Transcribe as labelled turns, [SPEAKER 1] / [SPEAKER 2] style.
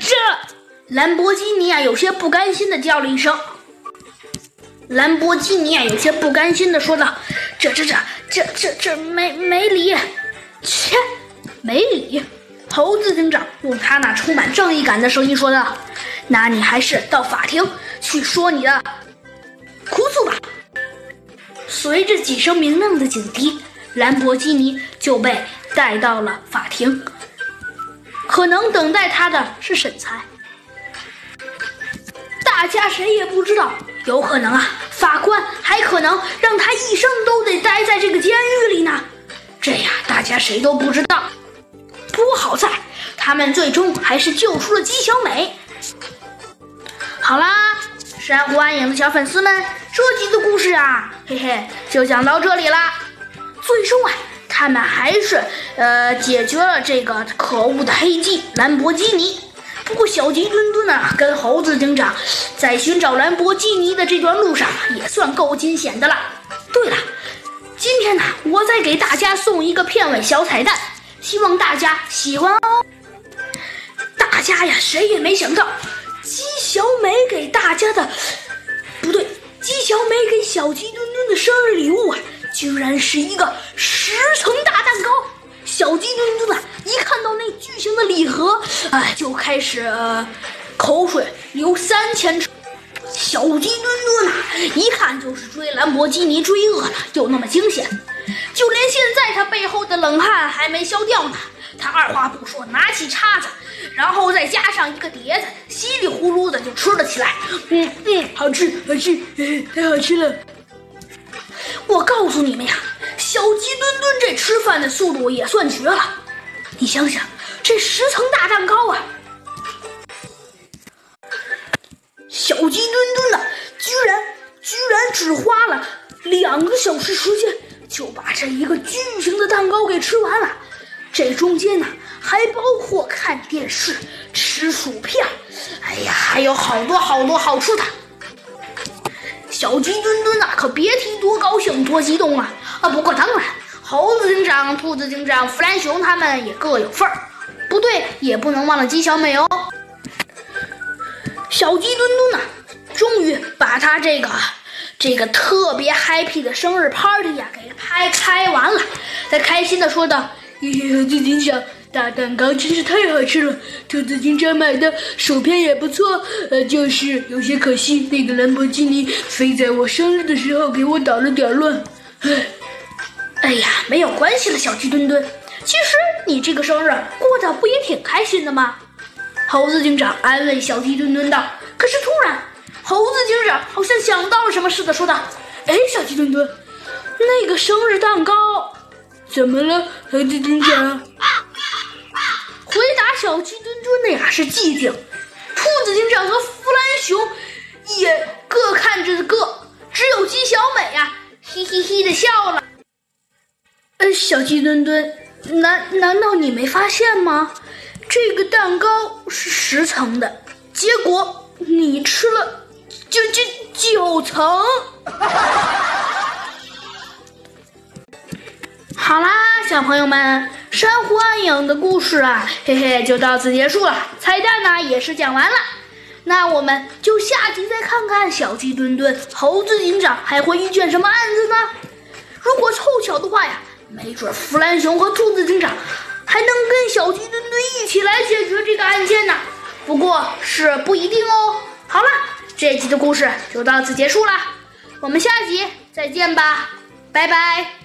[SPEAKER 1] 这！兰博基尼啊，有些不甘心的叫了一声。兰博基尼啊，有些不甘心的说道：“这这这这这这没没理，切，没理。”猴子警长用他那充满正义感的声音说道：“那你还是到法庭去说你的哭诉吧。”随着几声明亮的警笛，兰博基尼就被带到了法庭。可能等待他的是审裁。大家谁也不知道，有可能啊，法官还可能让他一生都得待在这个监狱里呢。这样，大家谁都不知道。不过好在，他们最终还是救出了姬小美。好啦，珊瑚暗影的小粉丝们，这集的故事啊，嘿嘿，就讲到这里啦。最终啊，他们还是呃解决了这个可恶的黑鸡兰博基尼。不过小鸡墩墩啊，跟猴子警长在寻找兰博基尼的这段路上也算够惊险的了。对了，今天呢，我再给大家送一个片尾小彩蛋，希望大家喜欢哦。大家呀，谁也没想到，鸡小美给大家的不对，鸡小美给小鸡墩墩的生日礼物啊，居然是一个十层大蛋糕。小鸡墩墩啊，一看到那巨型的礼盒，哎，就开始、呃、口水流三千尺。小鸡墩墩啊，一看就是追兰博基尼追饿了，就那么惊险。就连现在他背后的冷汗还没消掉呢，他二话不说，拿起叉子，然后再加上一个碟子，稀里呼噜的就吃了起来。嗯嗯，好吃好吃，太好吃了！我告诉你们呀，小鸡墩墩这吃饭的速度也算绝了。你想想，这十层大蛋糕啊，小鸡墩墩呢，居然居然只花了两个小时时间就把这一个巨型的蛋糕给吃完了。这中间呢，还包括看电视、吃薯片，哎呀，还有好多好多好吃的。小鸡墩墩呐，可别提多高兴、多激动啊！啊，不过当然，猴子警长、兔子警长、弗兰熊他们也各有份儿。不对，也不能忘了鸡小美哦。小鸡墩墩呐，终于把他这个这个特别 happy 的生日 party 呀给拍开完了。他开心的说道：“嘿嘿，猴子警长。”大蛋糕真是太好吃了，兔子警长买的薯片也不错，呃，就是有些可惜，那个兰博基尼非在我生日的时候给我捣了点乱。唉，哎呀，没有关系了，小鸡墩墩，其实你这个生日过得不也挺开心的吗？猴子警长安慰小鸡墩墩道。可是突然，猴子警长好像想到了什么似的，说道：“哎，小鸡墩墩，那个生日蛋糕怎么了？猴子警长？”回答小鸡墩墩的呀是寂静，兔子警长和弗兰熊也各看着各，只有鸡小美呀嘿嘿嘿的笑了。呃，小鸡墩墩，难难道你没发现吗？这个蛋糕是十层的，结果你吃了九九九层。好啦，小朋友们。珊瑚暗影的故事啊，嘿嘿，就到此结束了。彩蛋呢也是讲完了，那我们就下集再看看小鸡墩墩、猴子警长还会遇见什么案子呢？如果凑巧的话呀，没准弗兰熊和兔子警长还能跟小鸡墩墩一起来解决这个案件呢。不过是不一定哦。好了，这一集的故事就到此结束了，我们下集再见吧，拜拜。